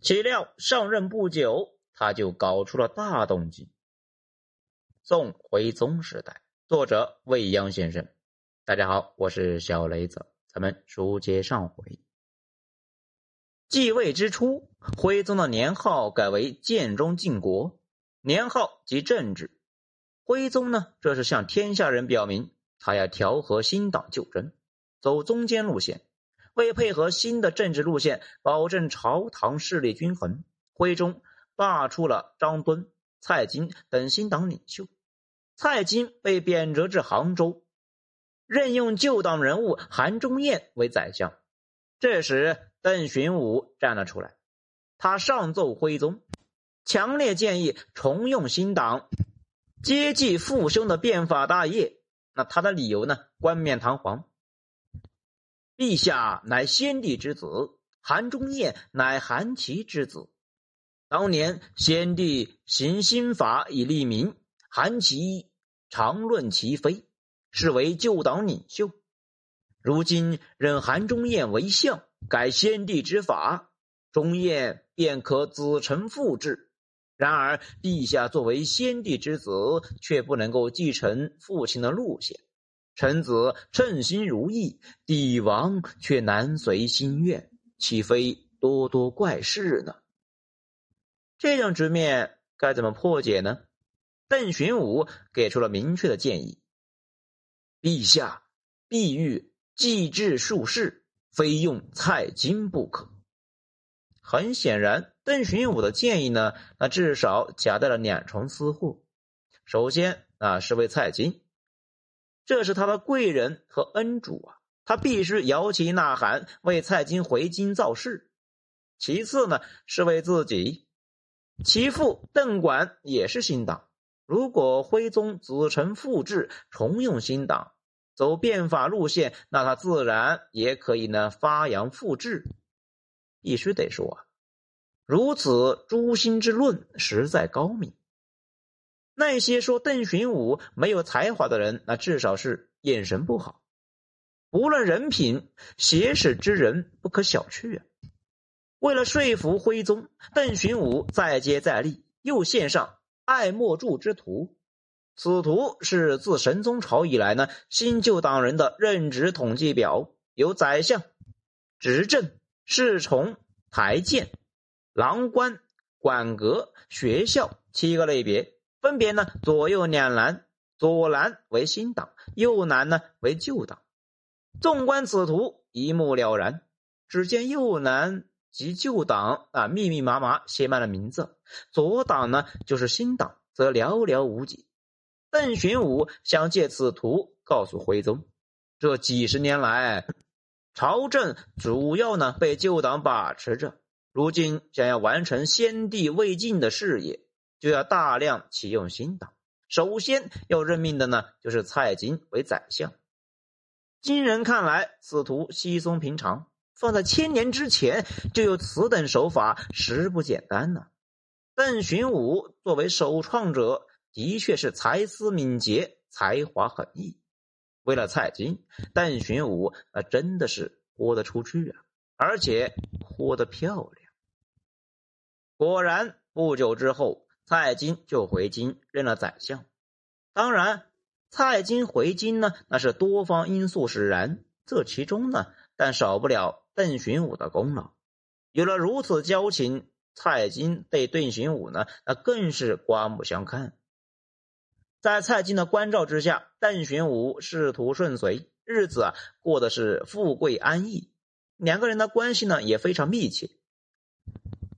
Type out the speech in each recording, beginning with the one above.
岂料上任不久，他就搞出了大动静。宋徽宗时代，作者未央先生。大家好，我是小雷子，咱们书接上回。继位之初，徽宗的年号改为建中靖国，年号即政治。徽宗呢，这是向天下人表明，他要调和新党旧争，走中间路线。为配合新的政治路线，保证朝堂势力均衡，徽宗罢黜了张敦、蔡京等新党领袖。蔡京被贬谪至杭州，任用旧党人物韩忠彦为宰相。这时，邓寻武站了出来，他上奏徽宗，强烈建议重用新党，接继父兄的变法大业。那他的理由呢？冠冕堂皇。陛下乃先帝之子，韩忠彦乃韩琦之子。当年先帝行新法以利民，韩琦常论其非，是为旧党领袖。如今任韩忠彦为相，改先帝之法，忠彦便可子承父志。然而陛下作为先帝之子，却不能够继承父亲的路线。臣子称心如意，帝王却难随心愿，岂非多多怪事呢？这种局面该怎么破解呢？邓寻武给出了明确的建议：陛下必欲继制术士，非用蔡京不可。很显然，邓寻武的建议呢，那至少夹带了两重私货。首先啊，是为蔡京。这是他的贵人和恩主啊，他必须摇旗呐喊为蔡京回京造势。其次呢，是为自己，其父邓管也是新党。如果徽宗子承父志，重用新党，走变法路线，那他自然也可以呢发扬复制。必须得说啊，如此诛心之论实在高明。那些说邓寻武没有才华的人，那至少是眼神不好。无论人品，写史之人不可小觑啊。为了说服徽宗，邓寻武再接再厉，又献上爱莫助之图。此图是自神宗朝以来呢新旧党人的任职统计表，有宰相、执政、侍从、台谏、郎官、馆阁、学校七个类别。分别呢，左右两栏，左栏为新党，右栏呢为旧党。纵观此图，一目了然。只见右栏及旧党啊，密密麻麻写满了名字；左党呢，就是新党，则寥寥无几。邓寻武想借此图告诉徽宗，这几十年来，朝政主要呢被旧党把持着，如今想要完成先帝未尽的事业。就要大量启用新党，首先要任命的呢，就是蔡京为宰相。今人看来，此图稀松平常，放在千年之前就有此等手法，实不简单呢。邓寻武作为首创者，的确是才思敏捷，才华横溢。为了蔡京，邓寻武那真的是豁得出去啊，而且豁得漂亮。果然，不久之后。蔡京就回京任了宰相，当然，蔡京回京呢，那是多方因素使然。这其中呢，但少不了邓寻武的功劳。有了如此交情，蔡京对邓寻武呢，那更是刮目相看。在蔡京的关照之下，邓寻武仕途顺遂，日子啊过得是富贵安逸，两个人的关系呢也非常密切。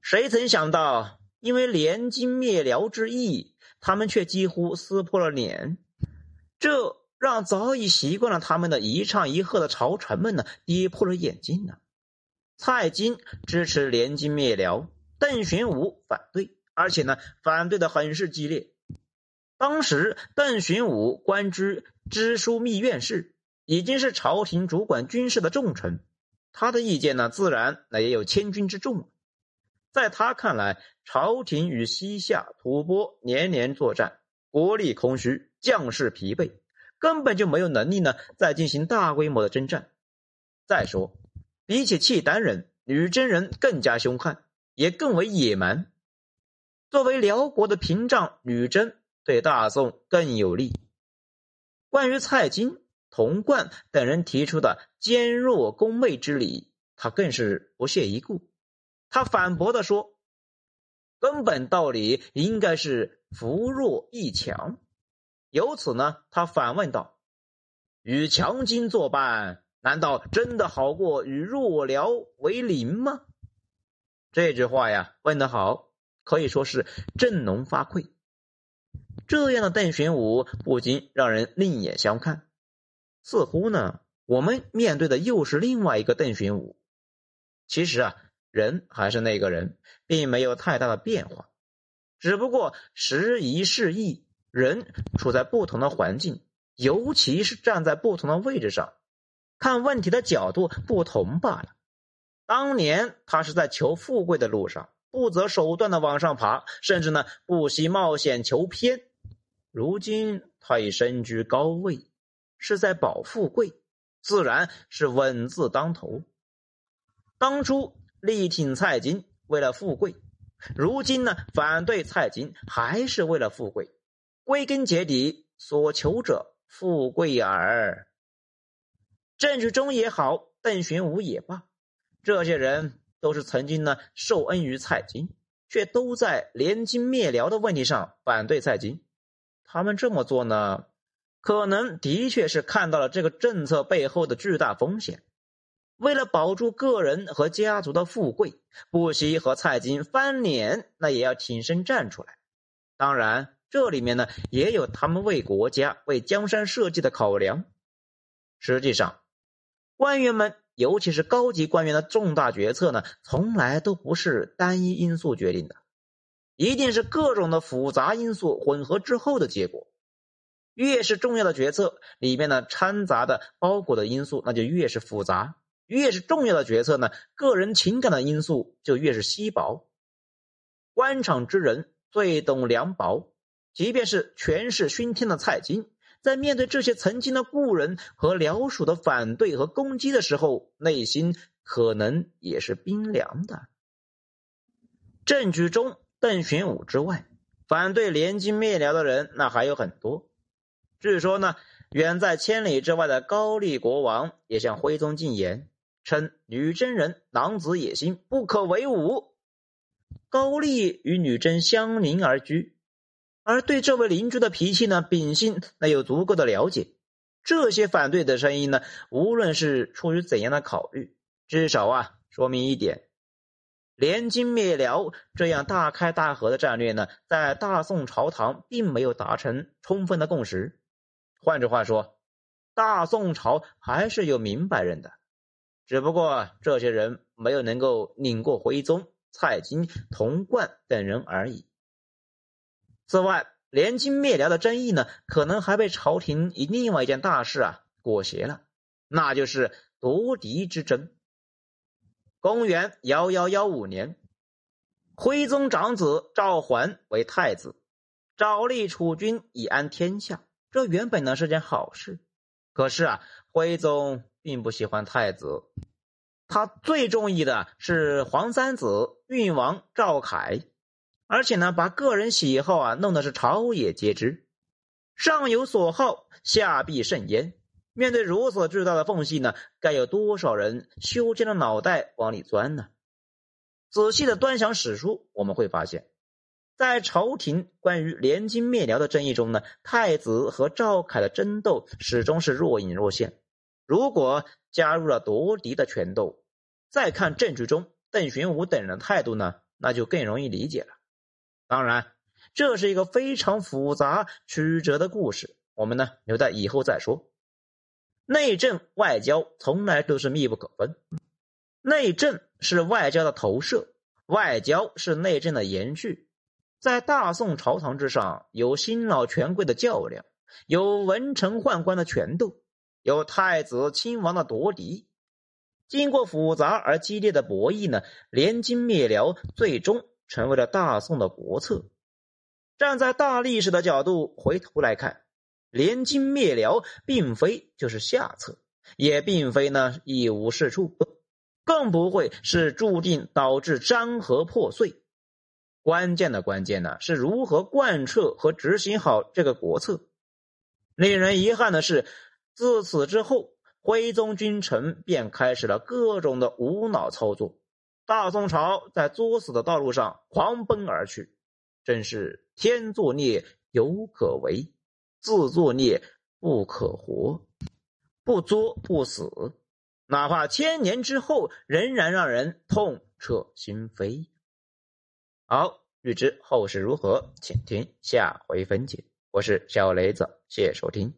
谁曾想到？因为联金灭辽之意，他们却几乎撕破了脸，这让早已习惯了他们的一唱一和的朝臣们呢跌破了眼镜呢。蔡京支持联金灭辽，邓寻武反对，而且呢反对的很是激烈。当时邓寻武官居知枢密院事，已经是朝廷主管军事的重臣，他的意见呢自然那也有千钧之重。在他看来，朝廷与西夏吐蕃年年作战，国力空虚，将士疲惫，根本就没有能力呢再进行大规模的征战。再说，比起契丹人，女真人更加凶悍，也更为野蛮。作为辽国的屏障，女真对大宋更有利。关于蔡京、童贯等人提出的坚弱攻媚之理，他更是不屑一顾。他反驳的说：“根本道理应该是扶弱抑强。”由此呢，他反问道：“与强金作伴，难道真的好过与弱辽为邻吗？”这句话呀，问得好，可以说是振聋发聩。这样的邓玄武不禁让人另眼相看，似乎呢，我们面对的又是另外一个邓玄武。其实啊，人还是那个人，并没有太大的变化，只不过时移世易。人处在不同的环境，尤其是站在不同的位置上，看问题的角度不同罢了。当年他是在求富贵的路上，不择手段的往上爬，甚至呢不惜冒险求偏。如今他已身居高位，是在保富贵，自然是稳字当头。当初力挺蔡京为了富贵，如今呢反对蔡京还是为了富贵。归根结底，所求者富贵耳。郑居中也好，邓玄武也罢，这些人都是曾经呢受恩于蔡京，却都在联金灭辽的问题上反对蔡京。他们这么做呢，可能的确是看到了这个政策背后的巨大风险，为了保住个人和家族的富贵，不惜和蔡京翻脸，那也要挺身站出来。当然。这里面呢，也有他们为国家、为江山社稷的考量。实际上，官员们，尤其是高级官员的重大决策呢，从来都不是单一因素决定的，一定是各种的复杂因素混合之后的结果。越是重要的决策，里面呢掺杂的、包裹的因素，那就越是复杂；越是重要的决策呢，个人情感的因素就越是稀薄。官场之人最懂凉薄。即便是权势熏天的蔡京，在面对这些曾经的故人和辽属的反对和攻击的时候，内心可能也是冰凉的。郑居中、邓玄武之外，反对联金灭辽的人那还有很多。据说呢，远在千里之外的高丽国王也向徽宗进言，称女真人狼子野心，不可为伍。高丽与女真相邻而居。而对这位邻居的脾气呢，秉性那有足够的了解。这些反对的声音呢，无论是出于怎样的考虑，至少啊，说明一点：联金灭辽这样大开大合的战略呢，在大宋朝堂并没有达成充分的共识。换句话说，大宋朝还是有明白人的，只不过这些人没有能够拧过徽宗、蔡京、童贯等人而已。此外，联金灭辽的争议呢，可能还被朝廷以另外一件大事啊裹挟了，那就是夺嫡之争。公元幺幺幺五年，徽宗长子赵桓为太子，诏立储君以安天下。这原本呢是件好事，可是啊，徽宗并不喜欢太子，他最中意的是皇三子运王赵凯。而且呢，把个人喜好啊弄得是朝野皆知，上有所好，下必甚焉。面对如此巨大的缝隙呢，该有多少人修尖了脑袋往里钻呢？仔细的端详史书，我们会发现，在朝廷关于联金灭辽的争议中呢，太子和赵凯的争斗始终是若隐若现。如果加入了夺嫡的权斗，再看证据中、邓玄武等人的态度呢，那就更容易理解了。当然，这是一个非常复杂曲折的故事，我们呢留在以后再说。内政外交从来都是密不可分，内政是外交的投射，外交是内政的延续。在大宋朝堂之上，有新老权贵的较量，有文臣宦官的权斗，有太子亲王的夺嫡。经过复杂而激烈的博弈呢，联金灭辽，最终。成为了大宋的国策。站在大历史的角度回头来看，联金灭辽并非就是下策，也并非呢一无是处。更不会是注定导致山河破碎。关键的关键呢，是如何贯彻和执行好这个国策。令人遗憾的是，自此之后，徽宗君臣便开始了各种的无脑操作，大宋朝在作死的道路上狂奔而去，真是天作孽犹可为，自作孽不可活，不作不死，哪怕千年之后，仍然让人痛彻心扉。好，欲知后事如何，请听下回分解。我是小雷子，谢谢收听。